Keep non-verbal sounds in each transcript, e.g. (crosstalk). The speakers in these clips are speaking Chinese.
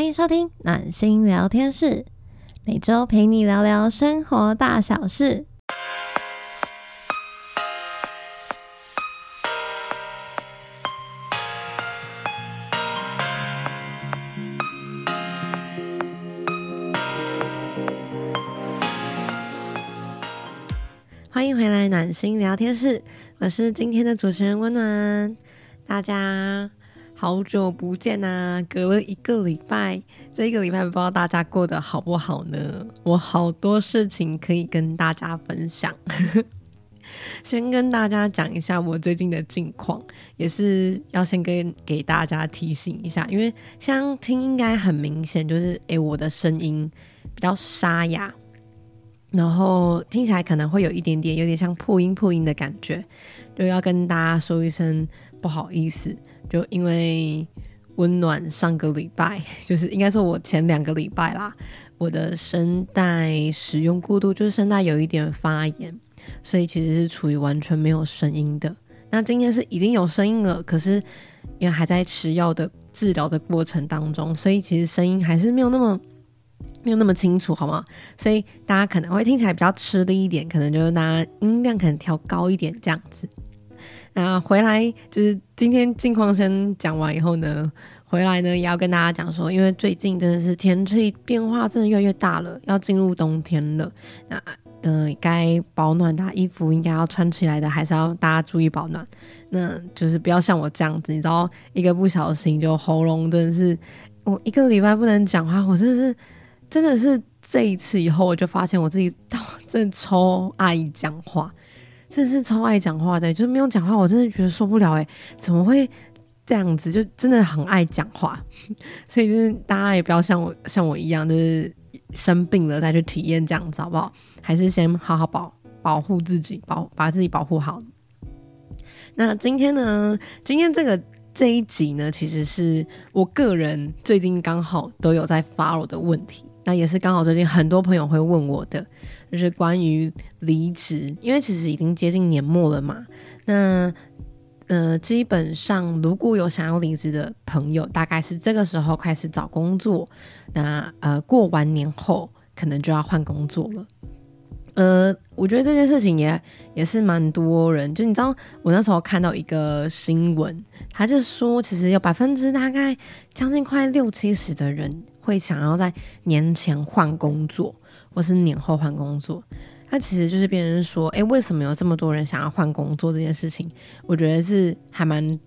欢迎收听暖心聊天室，每周陪你聊聊生活大小事。欢迎回来暖心聊天室，我是今天的主持人温暖，大家。好久不见呐，隔了一个礼拜，这一个礼拜不知道大家过得好不好呢？我好多事情可以跟大家分享，(laughs) 先跟大家讲一下我最近的近况，也是要先跟给大家提醒一下，因为像听应该很明显，就是诶，我的声音比较沙哑，然后听起来可能会有一点点有点像破音破音的感觉，就要跟大家说一声不好意思。就因为温暖上个礼拜，(laughs) 就是应该说我前两个礼拜啦，我的声带使用过度，就是声带有一点发炎，所以其实是处于完全没有声音的。那今天是已经有声音了，可是因为还在吃药的治疗的过程当中，所以其实声音还是没有那么 (laughs) 没有那么清楚，好吗？所以大家可能会听起来比较吃力一点，可能就是大家音量可能调高一点这样子。那回来就是今天近况先讲完以后呢，回来呢也要跟大家讲说，因为最近真的是天气变化真的越来越大了，要进入冬天了。那嗯，该保暖的衣服应该要穿起来的，还是要大家注意保暖。那就是不要像我这样子，你知道，一个不小心就喉咙真的是，我一个礼拜不能讲话，我真的是真的是这一次以后，我就发现我自己真的超爱讲话。真的是超爱讲话的，就是没有讲话，我真的觉得受不了哎！怎么会这样子？就真的很爱讲话，(laughs) 所以就是大家也不要像我像我一样，就是生病了再去体验这样子，好不好？还是先好好保保护自己，保把自己保护好。那今天呢？今天这个这一集呢，其实是我个人最近刚好都有在 follow 的问题。那也是刚好最近很多朋友会问我的，就是关于离职，因为其实已经接近年末了嘛。那呃，基本上如果有想要离职的朋友，大概是这个时候开始找工作。那呃，过完年后可能就要换工作了。呃，我觉得这件事情也也是蛮多人，就你知道，我那时候看到一个新闻，他就说，其实有百分之大概将近快六七十的人。会想要在年前换工作，或是年后换工作，那其实就是别人说，哎，为什么有这么多人想要换工作这件事情？我觉得是还蛮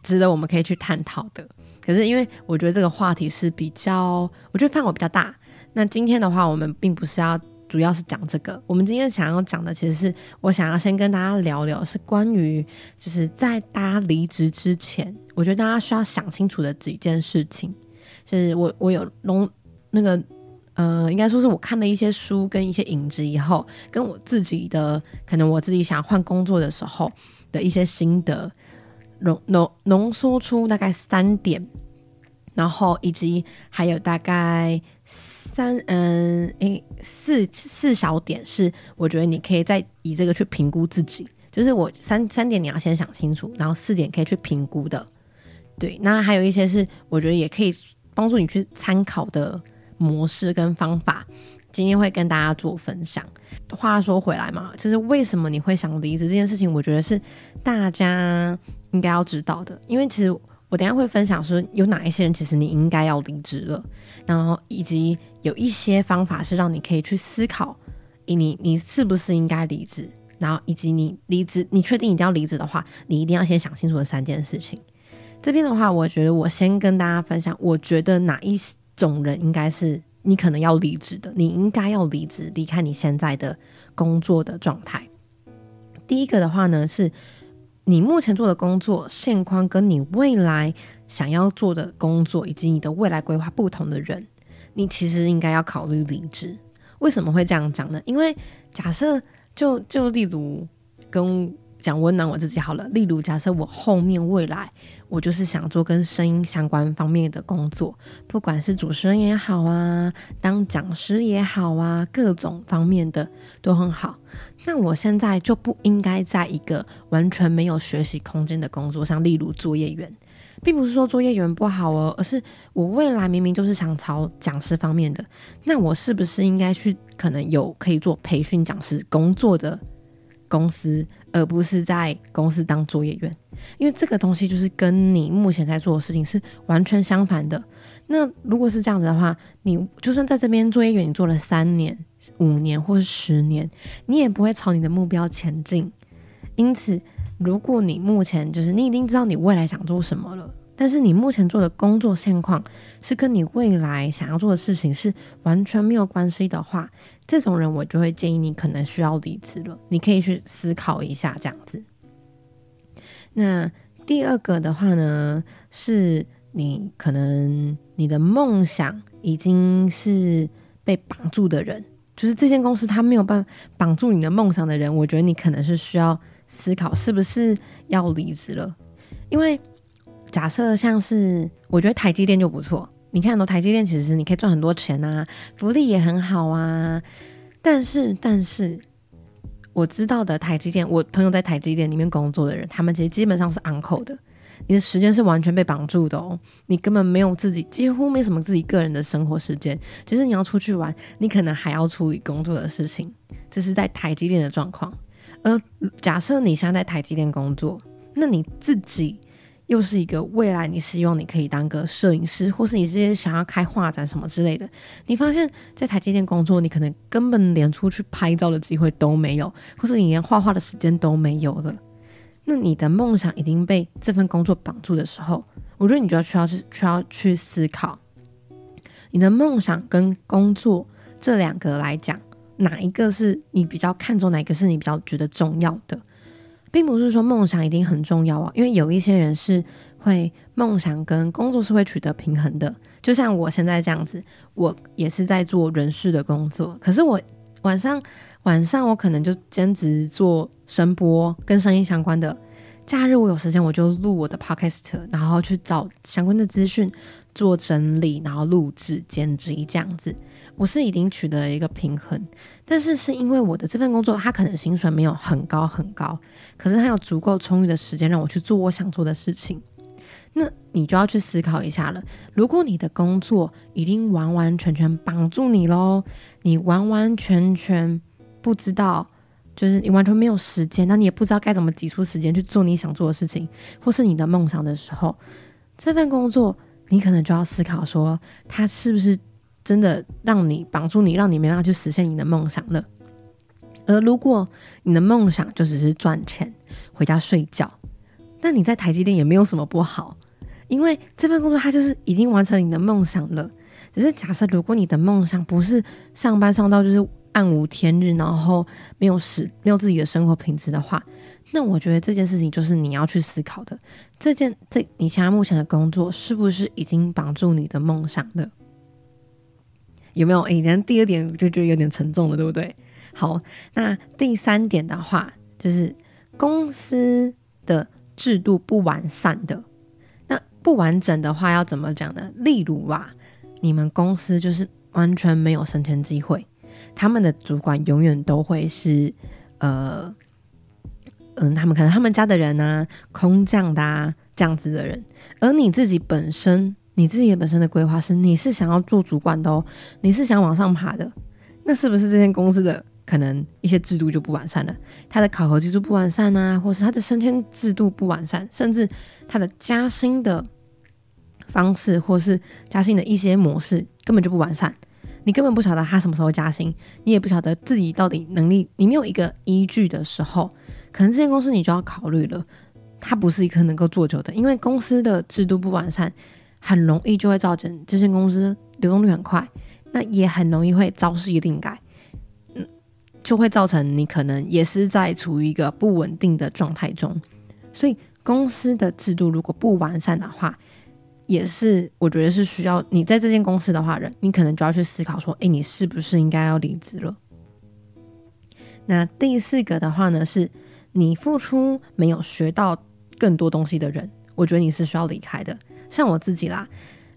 值得我们可以去探讨的。可是因为我觉得这个话题是比较，我觉得范围比较大。那今天的话，我们并不是要主要是讲这个，我们今天想要讲的，其实是我想要先跟大家聊聊，是关于就是在大家离职之前，我觉得大家需要想清楚的几件事情。就是我我有弄那个呃，应该说是我看了一些书跟一些影子以后，跟我自己的可能我自己想换工作的时候的一些心得，浓浓浓缩出大概三点，然后以及还有大概三嗯诶四四小点是我觉得你可以再以这个去评估自己，就是我三三点你要先想清楚，然后四点可以去评估的，对，那还有一些是我觉得也可以。帮助你去参考的模式跟方法，今天会跟大家做分享。话说回来嘛，就是为什么你会想离职这件事情，我觉得是大家应该要知道的。因为其实我等下会分享说，有哪一些人其实你应该要离职了，然后以及有一些方法是让你可以去思考，你你是不是应该离职，然后以及你离职，你确定一定要离职的话，你一定要先想清楚的三件事情。这边的话，我觉得我先跟大家分享，我觉得哪一种人应该是你可能要离职的，你应该要离职，离开你现在的工作的状态。第一个的话呢，是你目前做的工作现况跟你未来想要做的工作以及你的未来规划不同的人，你其实应该要考虑离职。为什么会这样讲呢？因为假设就就例如跟。讲温暖我自己好了。例如，假设我后面未来我就是想做跟声音相关方面的工作，不管是主持人也好啊，当讲师也好啊，各种方面的都很好。那我现在就不应该在一个完全没有学习空间的工作上，例如作业员。并不是说作业员不好哦，而是我未来明明就是想朝讲师方面的，那我是不是应该去可能有可以做培训讲师工作的公司，而不是在公司当作业员？因为这个东西就是跟你目前在做的事情是完全相反的。那如果是这样子的话，你就算在这边作业员，你做了三年、五年或是十年，你也不会朝你的目标前进。因此，如果你目前就是你已经知道你未来想做什么了，但是你目前做的工作现况是跟你未来想要做的事情是完全没有关系的话，这种人我就会建议你可能需要离职了。你可以去思考一下这样子。那第二个的话呢，是你可能你的梦想已经是被绑住的人，就是这间公司它没有办法绑住你的梦想的人，我觉得你可能是需要思考是不是要离职了。因为假设像是我觉得台积电就不错，你看，很多台积电其实你可以赚很多钱啊，福利也很好啊，但是但是。我知道的台积电，我朋友在台积电里面工作的人，他们其实基本上是 uncle 的，你的时间是完全被绑住的哦，你根本没有自己，几乎没什么自己个人的生活时间。其实你要出去玩，你可能还要处理工作的事情，这是在台积电的状况。而假设你现在在台积电工作，那你自己。又是一个未来，你希望你可以当个摄影师，或是你是想要开画展什么之类的。你发现，在台积电工作，你可能根本连出去拍照的机会都没有，或是你连画画的时间都没有了。那你的梦想已经被这份工作绑住的时候，我觉得你就要需要去需要去思考，你的梦想跟工作这两个来讲，哪一个是你比较看重，哪一个是你比较觉得重要的？并不是说梦想一定很重要啊，因为有一些人是会梦想跟工作是会取得平衡的。就像我现在这样子，我也是在做人事的工作，可是我晚上晚上我可能就兼职做声播跟声音相关的。假日我有时间我就录我的 podcast，然后去找相关的资讯做整理，然后录制剪辑这样子。我是已经取得了一个平衡，但是是因为我的这份工作，它可能薪水没有很高很高，可是它有足够充裕的时间让我去做我想做的事情。那你就要去思考一下了。如果你的工作已经完完全全绑住你喽，你完完全全不知道，就是你完全没有时间，那你也不知道该怎么挤出时间去做你想做的事情，或是你的梦想的时候，这份工作你可能就要思考说，它是不是。真的让你绑住你，让你没办法去实现你的梦想了。而如果你的梦想就只是赚钱、回家睡觉，那你在台积电也没有什么不好，因为这份工作它就是已经完成你的梦想了。只是假设如果你的梦想不是上班上到就是暗无天日，然后没有时没有自己的生活品质的话，那我觉得这件事情就是你要去思考的。这件这你现在目前的工作是不是已经绑住你的梦想了？有没有？哎，那第二点就觉得有点沉重了，对不对？好，那第三点的话，就是公司的制度不完善的。那不完整的话要怎么讲呢？例如啊，你们公司就是完全没有升迁机会，他们的主管永远都会是呃，嗯，他们可能他们家的人啊，空降的啊，这样子的人，而你自己本身。你自己本身的规划是，你是想要做主管的哦，你是想往上爬的，那是不是这间公司的可能一些制度就不完善了？它的考核制度不完善啊，或是它的升迁制度不完善，甚至它的加薪的方式，或是加薪的一些模式根本就不完善，你根本不晓得他什么时候加薪，你也不晓得自己到底能力，你没有一个依据的时候，可能这间公司你就要考虑了，它不是一个能够做久的，因为公司的制度不完善。很容易就会造成这间公司流动率很快，那也很容易会招式一定改，嗯，就会造成你可能也是在处于一个不稳定的状态中。所以公司的制度如果不完善的话，也是我觉得是需要你在这间公司的话，人你可能就要去思考说，哎，你是不是应该要离职了？那第四个的话呢，是你付出没有学到更多东西的人，我觉得你是需要离开的。像我自己啦，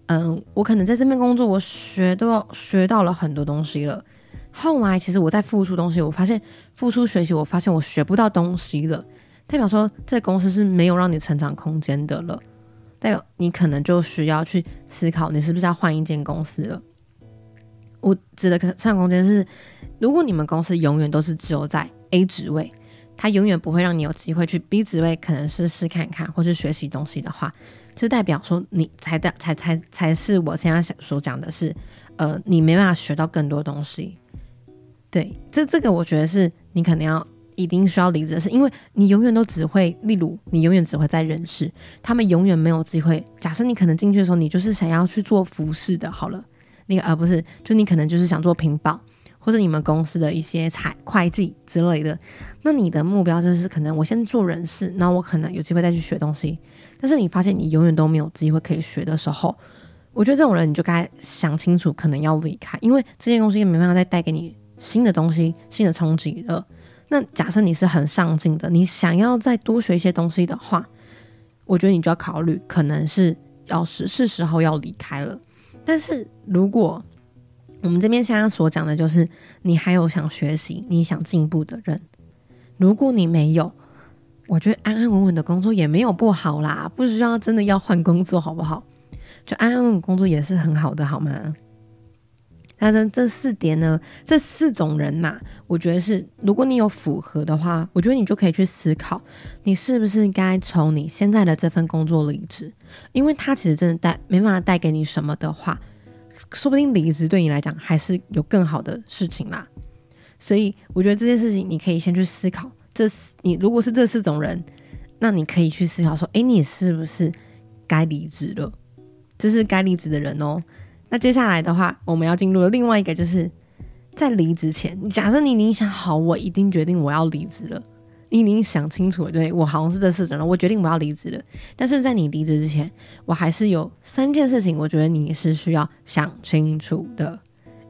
嗯，我可能在这边工作，我学到学到了很多东西了。后来其实我在付出东西，我发现付出学习，我发现我学不到东西了，代表说这公司是没有让你成长空间的了。代表你可能就需要去思考，你是不是要换一间公司了。我指的上上空间是，如果你们公司永远都是只有在 A 职位，它永远不会让你有机会去 B 职位，可能是试看看或是学习东西的话，就代表说你才的才才才是我现在想所讲的是，呃，你没办法学到更多东西。对，这这个我觉得是你可能要一定需要离职的是，因为你永远都只会，例如你永远只会在人事，他们永远没有机会。假设你可能进去的时候，你就是想要去做服饰的，好了，那个而不是，就你可能就是想做屏保，或者你们公司的一些财会计之类的。那你的目标就是可能我先做人事，那我可能有机会再去学东西。但是你发现你永远都没有机会可以学的时候，我觉得这种人你就该想清楚，可能要离开，因为这些东西没办法再带给你。新的东西，新的冲击了。那假设你是很上进的，你想要再多学一些东西的话，我觉得你就要考虑，可能是要是是时候要离开了。但是如果我们这边现在所讲的就是，你还有想学习、你想进步的人，如果你没有，我觉得安安稳稳的工作也没有不好啦，不需要真的要换工作，好不好？就安安稳稳工作也是很好的，好吗？但是这四点呢，这四种人嘛，我觉得是，如果你有符合的话，我觉得你就可以去思考，你是不是该从你现在的这份工作离职，因为他其实真的带没办法带给你什么的话，说不定离职对你来讲还是有更好的事情啦。所以我觉得这件事情你可以先去思考，这你如果是这四种人，那你可以去思考说，哎，你是不是该离职了？这是该离职的人哦。那接下来的话，我们要进入另外一个，就是在离职前，假设你已经想好，我一定决定我要离职了，你已经想清楚了，对我好像是这四种了，我决定我要离职了。但是在你离职之前，我还是有三件事情，我觉得你是需要想清楚的，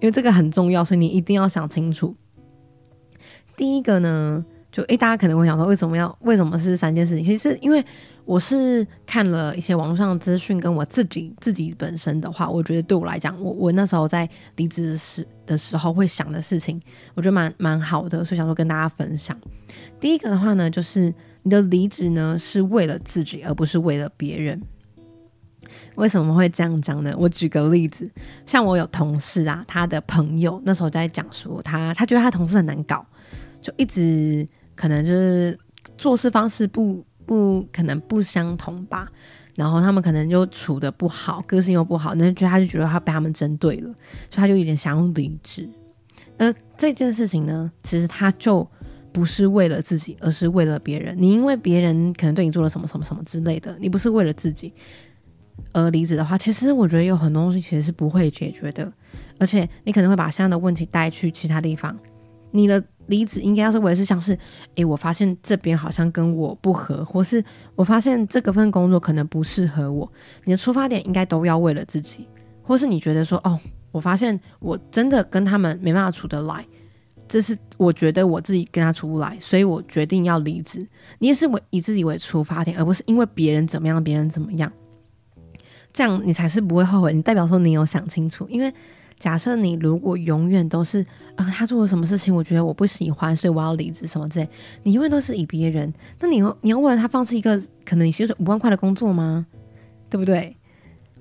因为这个很重要，所以你一定要想清楚。第一个呢，就诶，大家可能会想说，为什么要为什么是三件事情？其实因为。我是看了一些网络上的资讯，跟我自己自己本身的话，我觉得对我来讲，我我那时候在离职时的时候会想的事情，我觉得蛮蛮好的，所以想说跟大家分享。第一个的话呢，就是你的离职呢是为了自己，而不是为了别人。为什么会这样讲呢？我举个例子，像我有同事啊，他的朋友那时候在讲说，他他觉得他同事很难搞，就一直可能就是做事方式不。不可能不相同吧，然后他们可能就处的不好，个性又不好，那就他就觉得他被他们针对了，所以他就有点想要离职。而这件事情呢，其实他就不是为了自己，而是为了别人。你因为别人可能对你做了什么什么什么之类的，你不是为了自己而离职的话，其实我觉得有很多东西其实是不会解决的，而且你可能会把现在的问题带去其他地方。你的。离职应该要是为是像是，诶，我发现这边好像跟我不合，或是我发现这个份工作可能不适合我。你的出发点应该都要为了自己，或是你觉得说，哦，我发现我真的跟他们没办法处得来，这是我觉得我自己跟他处不来，所以我决定要离职。你也是为以自己为出发点，而不是因为别人怎么样，别人怎么样，这样你才是不会后悔。你代表说你有想清楚，因为。假设你如果永远都是啊，他做了什么事情，我觉得我不喜欢，所以我要离职什么之类，你永远都是以别人，那你要你要为了他放弃一个可能你薪水五万块的工作吗？对不对？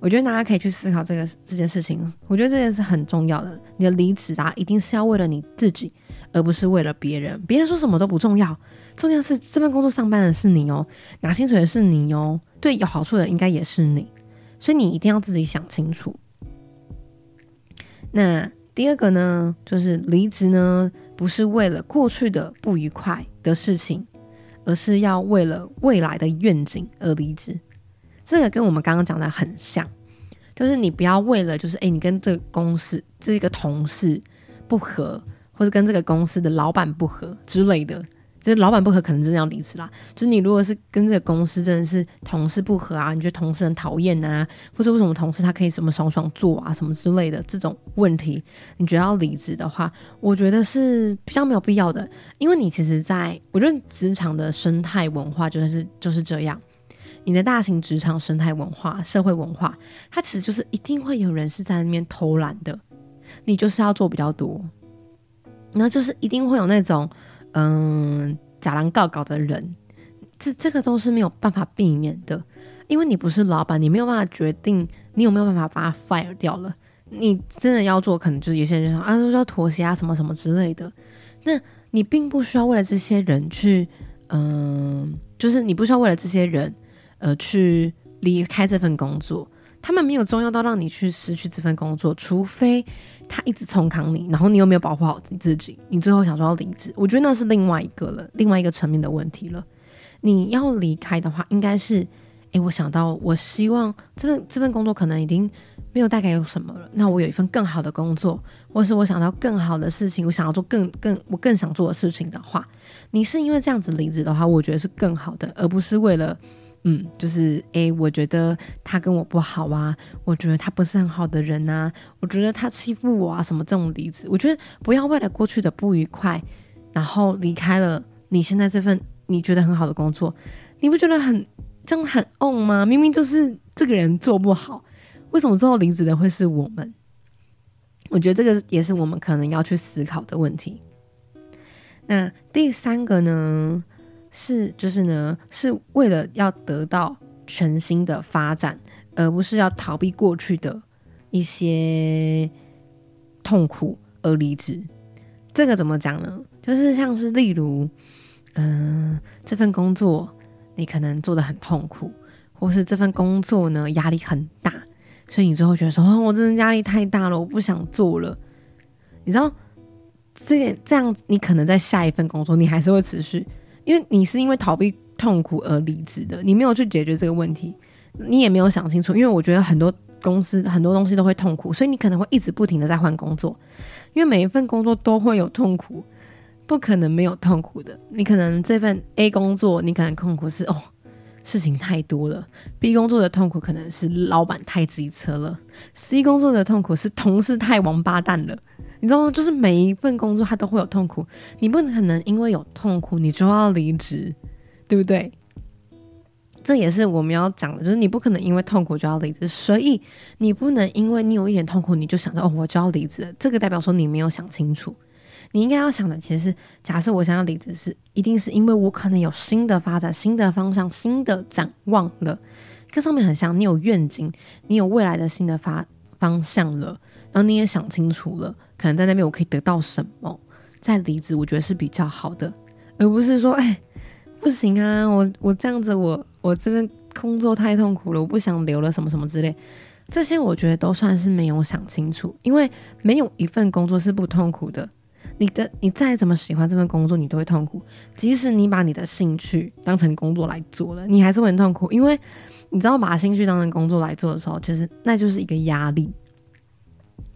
我觉得大家可以去思考这个这件事情。我觉得这件事很重要的，你的离职啊，一定是要为了你自己，而不是为了别人。别人说什么都不重要，重要是这份工作上班的是你哦，拿薪水的是你哦，对有好处的应该也是你，所以你一定要自己想清楚。那第二个呢，就是离职呢，不是为了过去的不愉快的事情，而是要为了未来的愿景而离职。这个跟我们刚刚讲的很像，就是你不要为了就是诶，你跟这个公司这个同事不合，或者跟这个公司的老板不合之类的。就是老板不合，可能真的要离职啦。就是你如果是跟这个公司真的是同事不合啊，你觉得同事很讨厌呐，或者为什么同事他可以什么爽爽做啊，什么之类的这种问题，你觉得要离职的话，我觉得是比较没有必要的。因为你其实在我觉得职场的生态文化就是就是这样，你的大型职场生态文化、社会文化，它其实就是一定会有人是在那边偷懒的，你就是要做比较多，然后就是一定会有那种。嗯，假狼告告的人，这这个都是没有办法避免的，因为你不是老板，你没有办法决定你有没有办法把他 fire 掉了。你真的要做，可能就是有些人就说啊，都要妥协啊，什么什么之类的。那你并不需要为了这些人去，嗯，就是你不需要为了这些人，呃，去离开这份工作。他们没有重要到让你去失去这份工作，除非他一直冲扛你，然后你又没有保护好你自己，你最后想说要离职，我觉得那是另外一个了，另外一个层面的问题了。你要离开的话，应该是，诶，我想到，我希望这份这份工作可能已经没有带给我什么了，那我有一份更好的工作，或是我想到更好的事情，我想要做更更我更想做的事情的话，你是因为这样子离职的话，我觉得是更好的，而不是为了。嗯，就是诶，我觉得他跟我不好啊，我觉得他不是很好的人呐，我觉得他欺负我啊，什么这种例子，我觉得不要为了过去的不愉快，然后离开了你现在这份你觉得很好的工作，你不觉得很这样很 on 吗？明明就是这个人做不好，为什么最后离职的会是我们？我觉得这个也是我们可能要去思考的问题。那第三个呢？是，就是呢，是为了要得到全新的发展，而不是要逃避过去的一些痛苦而离职。这个怎么讲呢？就是像是例如，嗯，这份工作你可能做的很痛苦，或是这份工作呢压力很大，所以你最后觉得说，哦，我真的压力太大了，我不想做了。你知道，这这样你可能在下一份工作，你还是会持续。因为你是因为逃避痛苦而离职的，你没有去解决这个问题，你也没有想清楚。因为我觉得很多公司很多东西都会痛苦，所以你可能会一直不停的在换工作。因为每一份工作都会有痛苦，不可能没有痛苦的。你可能这份 A 工作，你可能痛苦是哦，事情太多了；B 工作的痛苦可能是老板太机车了；C 工作的痛苦是同事太王八蛋了。你知道吗？就是每一份工作它都会有痛苦，你不可能因为有痛苦你就要离职，对不对？这也是我们要讲的，就是你不可能因为痛苦就要离职，所以你不能因为你有一点痛苦你就想着哦我就要离职，这个代表说你没有想清楚。你应该要想的其实是，假设我想要离职是一定是因为我可能有新的发展、新的方向、新的展望了，跟上面很像，你有愿景，你有未来的新的发方向了，然后你也想清楚了。可能在那边我可以得到什么，再离职，我觉得是比较好的，而不是说，哎，不行啊，我我这样子，我我这边工作太痛苦了，我不想留了，什么什么之类，这些我觉得都算是没有想清楚，因为没有一份工作是不痛苦的，你的你再怎么喜欢这份工作，你都会痛苦，即使你把你的兴趣当成工作来做了，你还是会很痛苦，因为你知道把兴趣当成工作来做的时候，其实那就是一个压力，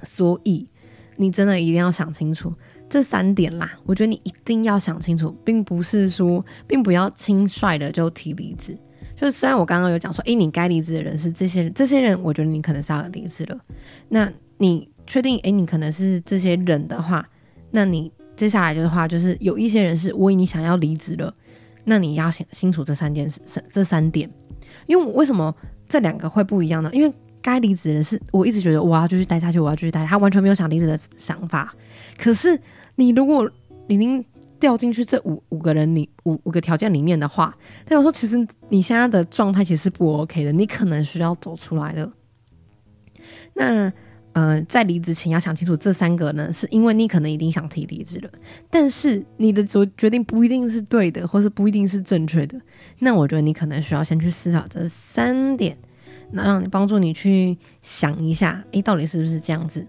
所以。你真的一定要想清楚这三点啦！我觉得你一定要想清楚，并不是说，并不要轻率的就提离职。就是虽然我刚刚有讲说，诶，你该离职的人是这些人，这些人，我觉得你可能是要离职了。那你确定，诶，你可能是这些人的话，那你接下来的话，就是有一些人是为你想要离职了，那你要想清楚这三件事，这三点。因为为什么这两个会不一样呢？因为该离职的人是我一直觉得我要继续待下去，我要继续待，他完全没有想离职的想法。可是你如果已经掉进去这五五个人里五五个条件里面的话，代表说其实你现在的状态其实是不 OK 的，你可能需要走出来的。那呃，在离职前要想清楚这三个呢，是因为你可能已经想提离职了，但是你的决决定不一定是对的，或是不一定是正确的。那我觉得你可能需要先去思考这三点。那让你帮助你去想一下，诶，到底是不是这样子？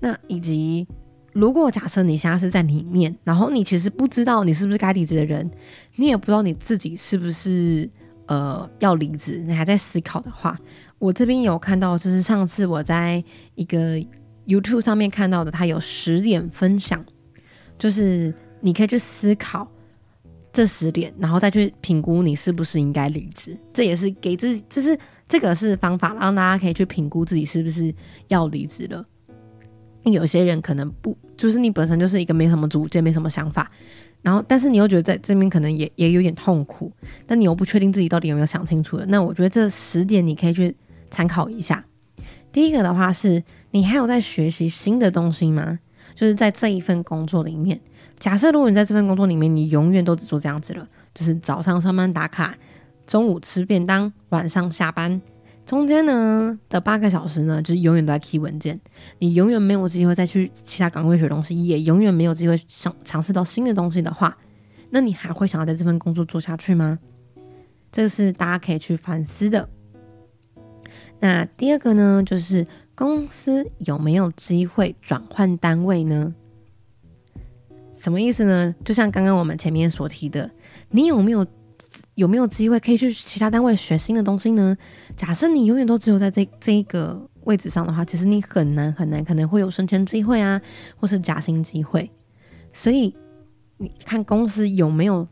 那以及如果假设你现在是在里面，然后你其实不知道你是不是该离职的人，你也不知道你自己是不是呃要离职，你还在思考的话，我这边有看到，就是上次我在一个 YouTube 上面看到的，它有十点分享，就是你可以去思考。这十点，然后再去评估你是不是应该离职，这也是给自己，就是这个是方法，让大家可以去评估自己是不是要离职了。有些人可能不，就是你本身就是一个没什么主见、没什么想法，然后但是你又觉得在这边可能也也有点痛苦，但你又不确定自己到底有没有想清楚了。那我觉得这十点你可以去参考一下。第一个的话是，你还有在学习新的东西吗？就是在这一份工作里面。假设如果你在这份工作里面，你永远都只做这样子了，就是早上上班打卡，中午吃便当，晚上下班。中间呢的八个小时呢，就是永远都在 key 文件，你永远没有机会再去其他岗位学东西，也永远没有机会想尝试到新的东西的话，那你还会想要在这份工作做下去吗？这个是大家可以去反思的。那第二个呢，就是公司有没有机会转换单位呢？什么意思呢？就像刚刚我们前面所提的，你有没有？有没有机会可以去其他单位学新的东西呢？假设你永远都只有在这这一个位置上的话，其实你很难很难，可能会有升迁机会啊，或是加薪机会。所以你看公司有没有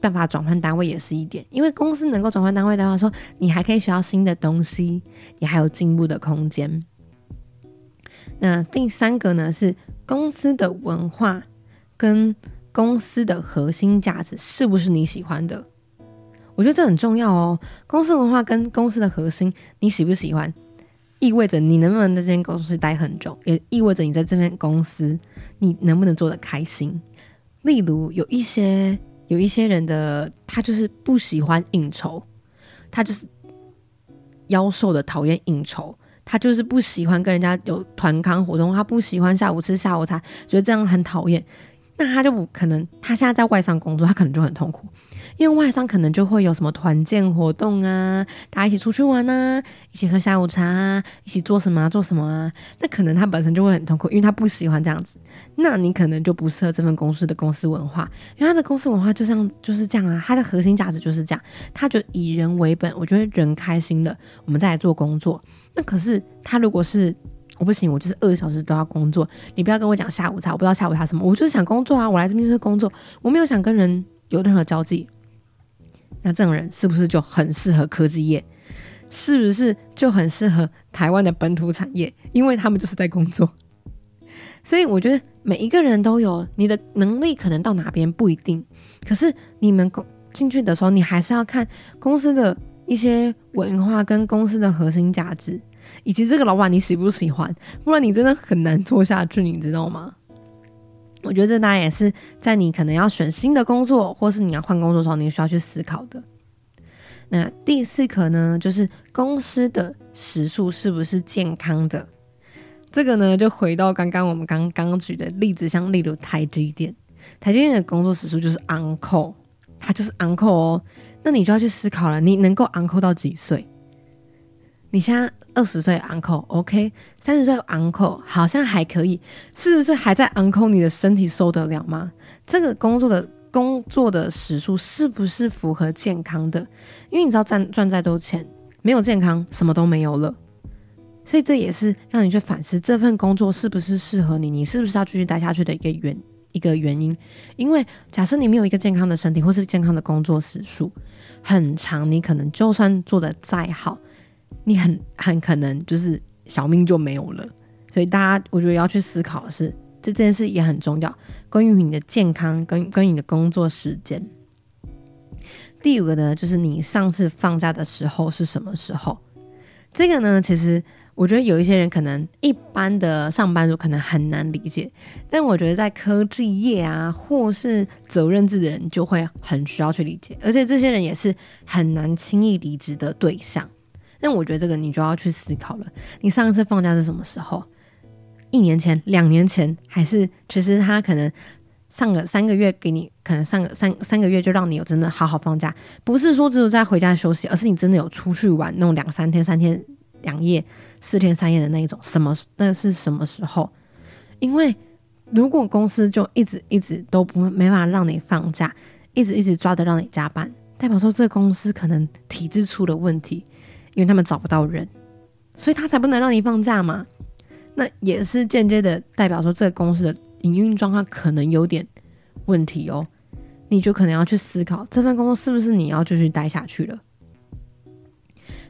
办法转换单位也是一点，因为公司能够转换单位的话，说你还可以学到新的东西，你还有进步的空间。那第三个呢，是公司的文化跟公司的核心价值是不是你喜欢的？我觉得这很重要哦。公司文化跟公司的核心，你喜不喜欢，意味着你能不能在这间公司待很久，也意味着你在这间公司你能不能做得开心。例如，有一些有一些人的他就是不喜欢应酬，他就是妖瘦的讨厌应酬，他就是不喜欢跟人家有团康活动，他不喜欢下午吃下午茶，觉得这样很讨厌。那他就不可能，他现在在外商工作，他可能就很痛苦。因为外商可能就会有什么团建活动啊，大家一起出去玩啊，一起喝下午茶啊，一起做什么做什么啊，那可能他本身就会很痛苦，因为他不喜欢这样子。那你可能就不适合这份公司的公司文化，因为他的公司文化就像就是这样啊，他的核心价值就是这样，他就以人为本。我觉得人开心了，我们再来做工作。那可是他如果是我不行，我就是二十小时都要工作，你不要跟我讲下午茶，我不知道下午茶什么，我就是想工作啊，我来这边就是工作，我没有想跟人有任何交际。那这种人是不是就很适合科技业？是不是就很适合台湾的本土产业？因为他们就是在工作。所以我觉得每一个人都有你的能力，可能到哪边不一定。可是你们公进去的时候，你还是要看公司的一些文化跟公司的核心价值，以及这个老板你喜不喜欢，不然你真的很难做下去，你知道吗？我觉得这当然也是在你可能要选新的工作，或是你要换工作的时候，你需要去思考的。那第四可呢，就是公司的时数是不是健康的？这个呢，就回到刚刚我们刚刚举的例子，像例如台积电，台积电的工作时数就是 uncle，它就是 uncle 哦。那你就要去思考了，你能够 uncle 到几岁？你现在？二十岁 uncle，OK，三十岁 uncle 好像还可以，四十岁还在 uncle，你的身体受得了吗？这个工作的工作的时数是不是符合健康的？因为你知道赚赚再多钱，没有健康什么都没有了。所以这也是让你去反思这份工作是不是适合你，你是不是要继续待下去的一个原一个原因。因为假设你没有一个健康的身体，或是健康的工作时数很长，你可能就算做的再好。你很很可能就是小命就没有了，所以大家我觉得要去思考的是，这件事也很重要，关于你的健康跟跟你的工作时间。第五个呢，就是你上次放假的时候是什么时候？这个呢，其实我觉得有一些人可能一般的上班族可能很难理解，但我觉得在科技业啊，或是责任制的人就会很需要去理解，而且这些人也是很难轻易离职的对象。那我觉得这个你就要去思考了。你上一次放假是什么时候？一年前、两年前，还是其实他可能上个三个月给你，可能上个三三个月就让你有真的好好放假，不是说只有在回家休息，而是你真的有出去玩那种两三天、三天两夜、四天三夜的那一种。什么？那是什么时候？因为如果公司就一直一直都不没法让你放假，一直一直抓着让你加班，代表说这个公司可能体制出了问题。因为他们找不到人，所以他才不能让你放假嘛。那也是间接的代表说，这个公司的营运状况可能有点问题哦。你就可能要去思考，这份工作是不是你要继续待下去了。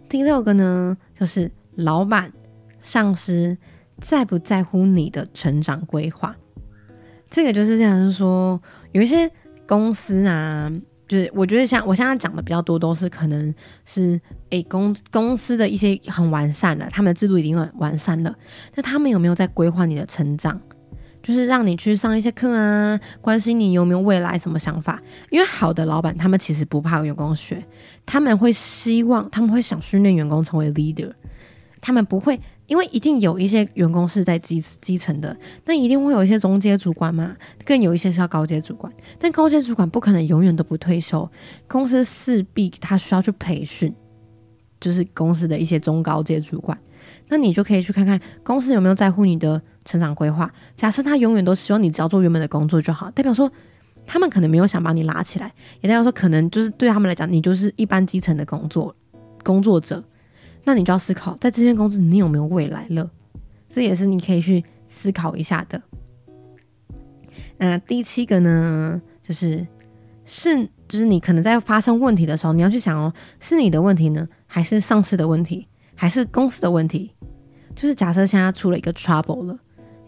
第六个呢，就是老板、上司在不在乎你的成长规划。这个就是这样，是说有一些公司啊。就是我觉得像我现在讲的比较多，都是可能是诶公公司的一些很完善了，他们的制度已经很完善了。那他们有没有在规划你的成长？就是让你去上一些课啊，关心你有没有未来什么想法。因为好的老板，他们其实不怕员工学，他们会希望，他们会想训练员工成为 leader，他们不会。因为一定有一些员工是在基基层的，那一定会有一些中阶主管嘛，更有一些是要高阶主管。但高阶主管不可能永远都不退休，公司势必他需要去培训，就是公司的一些中高阶主管。那你就可以去看看公司有没有在乎你的成长规划。假设他永远都希望你只要做原本的工作就好，代表说他们可能没有想把你拉起来，也代表说可能就是对他们来讲，你就是一般基层的工作工作者。那你就要思考，在这间公司你有没有未来了？这也是你可以去思考一下的。那第七个呢，就是是就是你可能在发生问题的时候，你要去想哦，是你的问题呢，还是上司的问题，还是公司的问题？就是假设现在出了一个 trouble 了，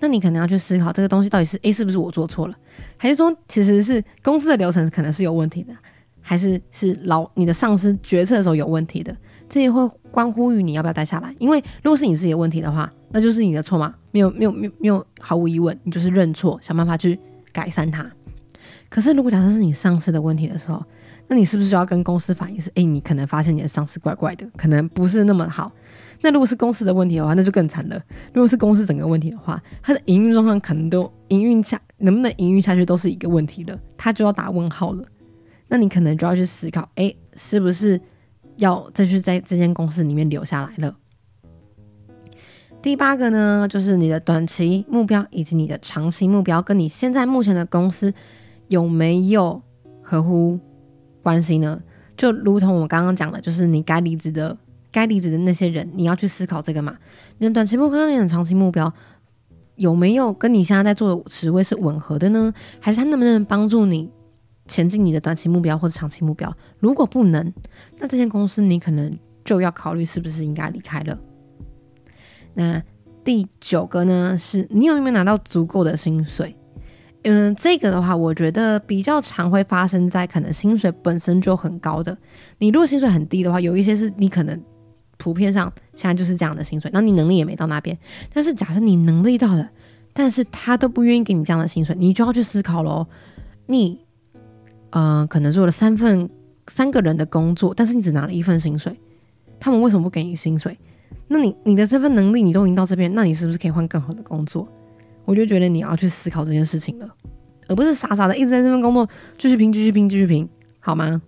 那你可能要去思考这个东西到底是诶，是不是我做错了，还是说其实是公司的流程可能是有问题的，还是是老你的上司决策的时候有问题的？这也会关乎于你要不要待下来，因为如果是你自己的问题的话，那就是你的错嘛，没有没有没有没有毫无疑问，你就是认错，想办法去改善它。可是如果假设是你上司的问题的时候，那你是不是就要跟公司反映是，哎，你可能发现你的上司怪怪的，可能不是那么好。那如果是公司的问题的话，那就更惨了。如果是公司整个问题的话，它的营运状况可能都营运下能不能营运下去都是一个问题了，它就要打问号了。那你可能就要去思考，哎，是不是？要再去在这间公司里面留下来了。第八个呢，就是你的短期目标以及你的长期目标，跟你现在目前的公司有没有合乎关系呢？就如同我刚刚讲的，就是你该离职的、该离职的那些人，你要去思考这个嘛。你的短期目标跟你的长期目标有没有跟你现在在做的职位是吻合的呢？还是他能不能帮助你？前进你的短期目标或者长期目标，如果不能，那这间公司你可能就要考虑是不是应该离开了。那第九个呢，是你有没有拿到足够的薪水？嗯，这个的话，我觉得比较常会发生在可能薪水本身就很高的。你如果薪水很低的话，有一些是你可能普遍上现在就是这样的薪水，那你能力也没到那边。但是假设你能力到了，但是他都不愿意给你这样的薪水，你就要去思考喽，你。嗯，可能做了三份三个人的工作，但是你只拿了一份薪水，他们为什么不给你薪水？那你你的这份能力你都已经到这边，那你是不是可以换更好的工作？我就觉得你要去思考这件事情了，而不是傻傻的一直在这份工作继续拼、继续拼、继续拼，好吗？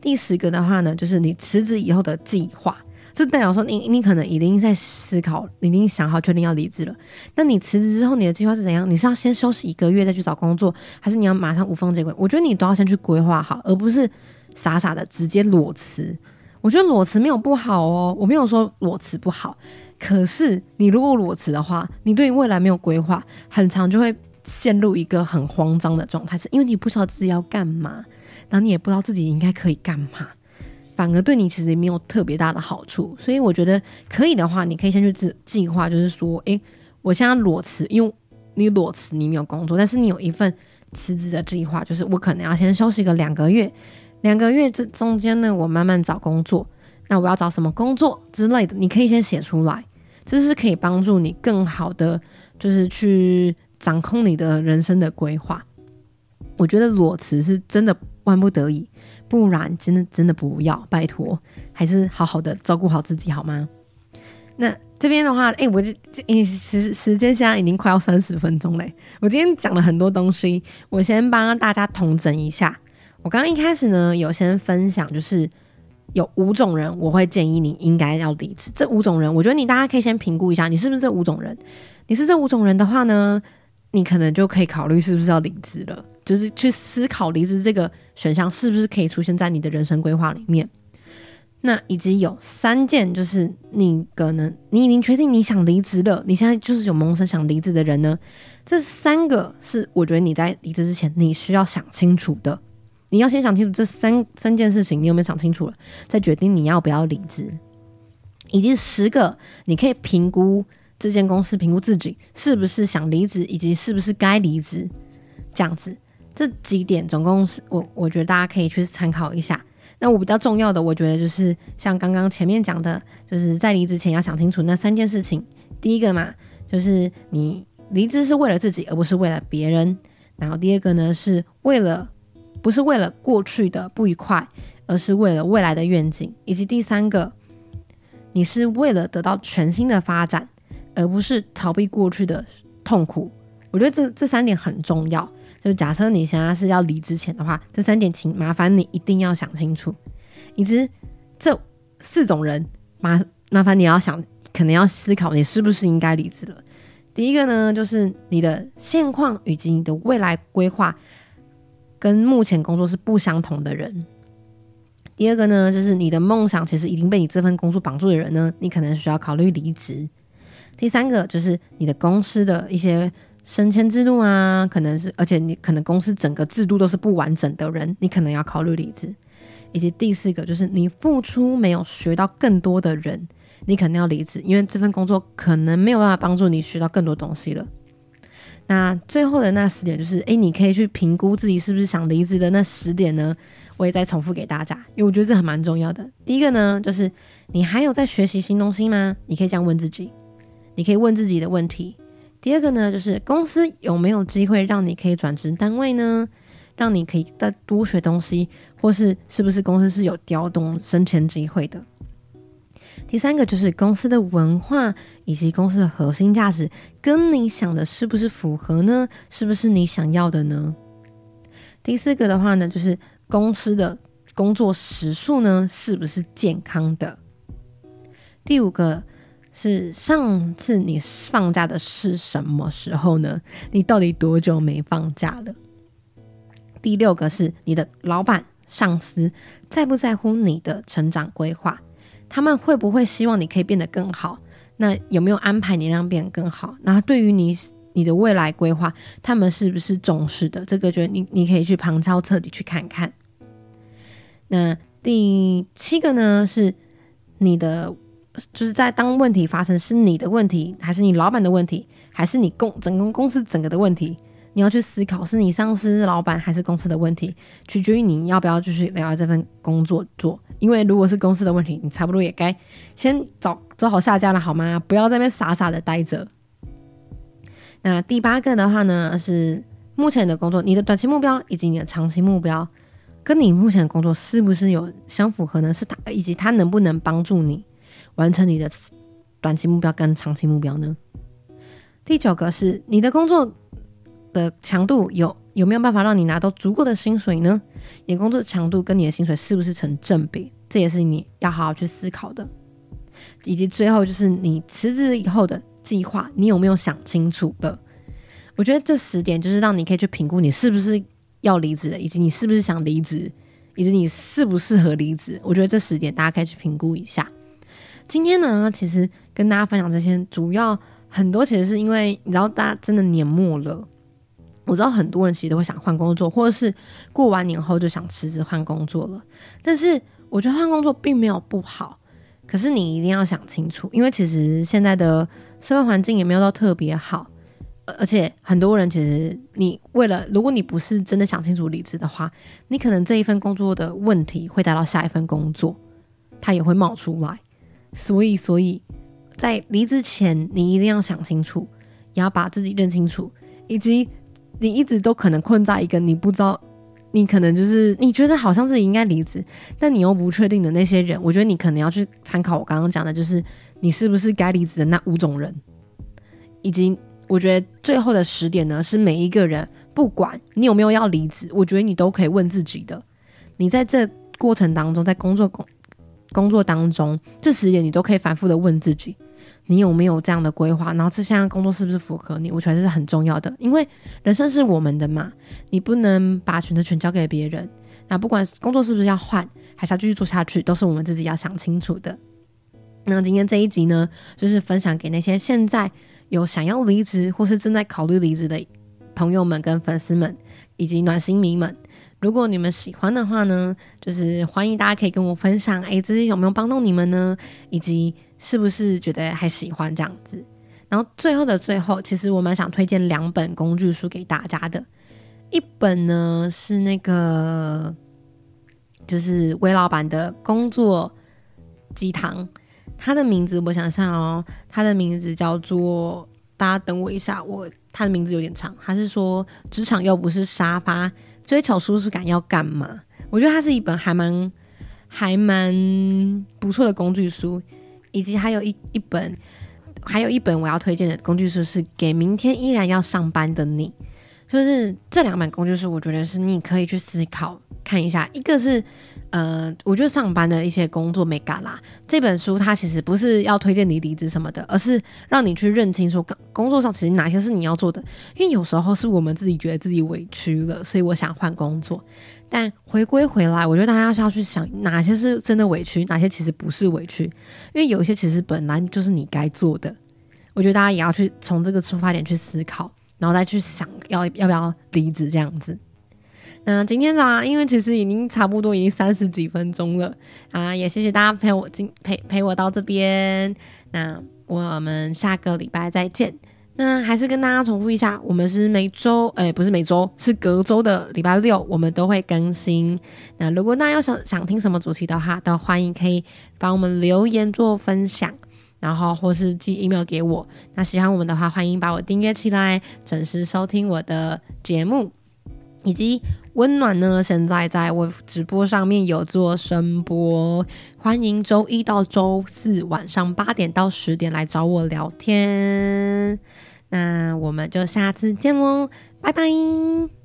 第十个的话呢，就是你辞职以后的计划。这代表说，你你可能已经在思考，已经想好确定要离职了。那你辞职之后，你的计划是怎样？你是要先休息一个月再去找工作，还是你要马上无缝接轨？我觉得你都要先去规划好，而不是傻傻的直接裸辞。我觉得裸辞没有不好哦，我没有说裸辞不好。可是你如果裸辞的话，你对未来没有规划，很长就会陷入一个很慌张的状态，是因为你不知道自己要干嘛，然后你也不知道自己应该可以干嘛。反而对你其实也没有特别大的好处，所以我觉得可以的话，你可以先去计计划，就是说，诶，我现在裸辞，因为你裸辞你没有工作，但是你有一份辞职的计划，就是我可能要先休息个两个月，两个月这中间呢，我慢慢找工作，那我要找什么工作之类的，你可以先写出来，这是可以帮助你更好的就是去掌控你的人生的规划。我觉得裸辞是真的万不得已。不然，真的真的不要，拜托，还是好好的照顾好自己好吗？那这边的话，哎，我这这时时间现在已经快要三十分钟嘞。我今天讲了很多东西，我先帮大家统整一下。我刚刚一开始呢，有先分享，就是有五种人，我会建议你应该要离职。这五种人，我觉得你大家可以先评估一下，你是不是这五种人？你是这五种人的话呢，你可能就可以考虑是不是要离职了。就是去思考离职这个选项是不是可以出现在你的人生规划里面。那以及有三件，就是你可能你已经确定你想离职了，你现在就是有萌生想离职的人呢。这三个是我觉得你在离职之前你需要想清楚的。你要先想清楚这三三件事情，你有没有想清楚了，再决定你要不要离职。以及十个，你可以评估这间公司，评估自己是不是想离职，以及是不是该离职，这样子。这几点总共是我，我觉得大家可以去参考一下。那我比较重要的，我觉得就是像刚刚前面讲的，就是在离职前要想清楚那三件事情。第一个嘛，就是你离职是为了自己，而不是为了别人。然后第二个呢，是为了不是为了过去的不愉快，而是为了未来的愿景。以及第三个，你是为了得到全新的发展，而不是逃避过去的痛苦。我觉得这这三点很重要。就假设你现在是要离职前的话，这三点请麻烦你一定要想清楚。以及这四种人，麻麻烦你要想，可能要思考你是不是应该离职了。第一个呢，就是你的现况以及你的未来规划跟目前工作是不相同的人。第二个呢，就是你的梦想其实已经被你这份工作绑住的人呢，你可能需要考虑离职。第三个就是你的公司的一些升迁制度啊，可能是而且你可能公司整个制度都是不完整的人，你可能要考虑离职。以及第四个就是你付出没有学到更多的人。你肯定要离职，因为这份工作可能没有办法帮助你学到更多东西了。那最后的那十点就是，诶，你可以去评估自己是不是想离职的那十点呢？我也再重复给大家，因为我觉得这还蛮重要的。第一个呢，就是你还有在学习新东西吗？你可以这样问自己，你可以问自己的问题。第二个呢，就是公司有没有机会让你可以转职单位呢？让你可以再多学东西，或是是不是公司是有调动升迁机会的？第三个就是公司的文化以及公司的核心价值，跟你想的是不是符合呢？是不是你想要的呢？第四个的话呢，就是公司的工作时数呢，是不是健康的？第五个是上次你放假的是什么时候呢？你到底多久没放假了？第六个是你的老板、上司在不在乎你的成长规划？他们会不会希望你可以变得更好？那有没有安排你让变得更好？那对于你你的未来规划，他们是不是重视的？这个觉得你你可以去旁敲侧击去看看。那第七个呢，是你的就是在当问题发生是你的问题，还是你老板的问题，还是你公整个公司整个的问题？你要去思考，是你上司、老板还是公司的问题，取决于你要不要继续留在这份工作做。因为如果是公司的问题，你差不多也该先找找好下家了，好吗？不要在那边傻傻的待着。那第八个的话呢，是目前的工作，你的短期目标以及你的长期目标，跟你目前的工作是不是有相符合呢？是它以及它能不能帮助你完成你的短期目标跟长期目标呢？第九个是你的工作。的强度有有没有办法让你拿到足够的薪水呢？你的工作强度跟你的薪水是不是成正比？这也是你要好好去思考的。以及最后就是你辞职以后的计划，你有没有想清楚的？我觉得这十点就是让你可以去评估你是不是要离职的，以及你是不是想离职，以及你适不适合离职。我觉得这十点大家可以去评估一下。今天呢，其实跟大家分享这些，主要很多其实是因为你知道，大家真的年末了。我知道很多人其实都会想换工作，或者是过完年后就想辞职换工作了。但是我觉得换工作并没有不好，可是你一定要想清楚，因为其实现在的社会环境也没有到特别好，而且很多人其实你为了，如果你不是真的想清楚离职的话，你可能这一份工作的问题会带到下一份工作，它也会冒出来。所以，所以在离职前，你一定要想清楚，也要把自己认清楚，以及。你一直都可能困在一个你不知道，你可能就是你觉得好像自己应该离职，但你又不确定的那些人，我觉得你可能要去参考我刚刚讲的，就是你是不是该离职的那五种人，以及我觉得最后的十点呢，是每一个人不管你有没有要离职，我觉得你都可以问自己的，你在这过程当中，在工作工工作当中，这十点你都可以反复的问自己。你有没有这样的规划？然后这项工作是不是符合你？我觉得是很重要的，因为人生是我们的嘛，你不能把选择权交给别人。那不管工作是不是要换，还是要继续做下去，都是我们自己要想清楚的。那今天这一集呢，就是分享给那些现在有想要离职或是正在考虑离职的朋友们、跟粉丝们以及暖心迷们。如果你们喜欢的话呢，就是欢迎大家可以跟我分享，哎，这些有没有帮到你们呢？以及是不是觉得还喜欢这样子？然后最后的最后，其实我蛮想推荐两本工具书给大家的。一本呢是那个，就是魏老板的工作鸡汤，他的名字我想想哦，他的名字叫做大家等我一下，我他的名字有点长，他是说职场又不是沙发，追求舒适感要干嘛？我觉得它是一本还蛮还蛮不错的工具书，以及还有一一本还有一本我要推荐的工具书是给明天依然要上班的你，就是这两本工具书，我觉得是你可以去思考看一下，一个是。呃，我觉得上班的一些工作没干啦。这本书它其实不是要推荐你离职什么的，而是让你去认清说工作上其实哪些是你要做的。因为有时候是我们自己觉得自己委屈了，所以我想换工作。但回归回来，我觉得大家是要去想哪些是真的委屈，哪些其实不是委屈。因为有一些其实本来就是你该做的。我觉得大家也要去从这个出发点去思考，然后再去想要要不要离职这样子。那今天早上，因为其实已经差不多已经三十几分钟了啊，也谢谢大家陪我今陪陪我到这边。那我们下个礼拜再见。那还是跟大家重复一下，我们是每周，哎，不是每周，是隔周的礼拜六，我们都会更新。那如果大家要想想听什么主题的话，都欢迎可以帮我们留言做分享，然后或是寄 email 给我。那喜欢我们的话，欢迎把我订阅起来，准时收听我的节目。以及温暖呢，现在在我直播上面有做声波，欢迎周一到周四晚上八点到十点来找我聊天。那我们就下次见喽，拜拜。